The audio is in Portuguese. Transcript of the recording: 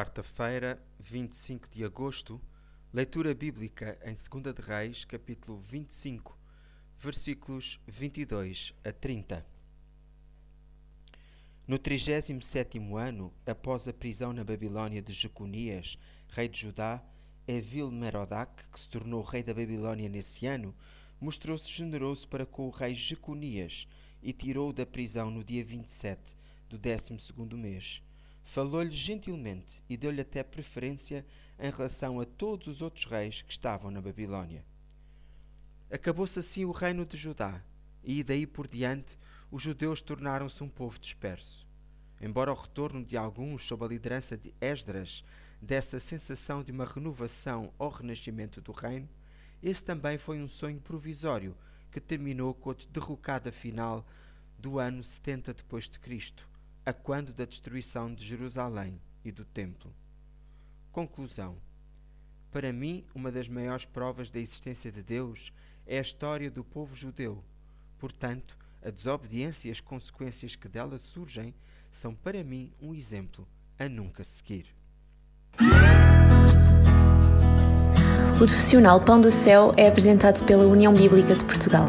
quarta-feira, 25 de agosto, leitura bíblica em 2 de Reis, capítulo 25, versículos 22 a 30. No 37 ano, após a prisão na Babilônia de Jeconias, rei de Judá, Evil Merodach, que se tornou rei da Babilônia nesse ano, mostrou-se generoso para com o rei Jeconias e tirou-o da prisão no dia 27 do 12 mês falou-lhe gentilmente e deu-lhe até preferência em relação a todos os outros reis que estavam na Babilônia. Acabou-se assim o reino de Judá, e daí por diante os judeus tornaram-se um povo disperso. Embora o retorno de alguns sob a liderança de Esdras dessa sensação de uma renovação ou renascimento do reino, esse também foi um sonho provisório que terminou com a derrocada final do ano 70 depois de Cristo, a quando da destruição de Jerusalém e do Templo. Conclusão. Para mim, uma das maiores provas da existência de Deus é a história do povo judeu. Portanto, a desobediência e as consequências que dela surgem são para mim um exemplo a nunca seguir. O profissional Pão do Céu é apresentado pela União Bíblica de Portugal.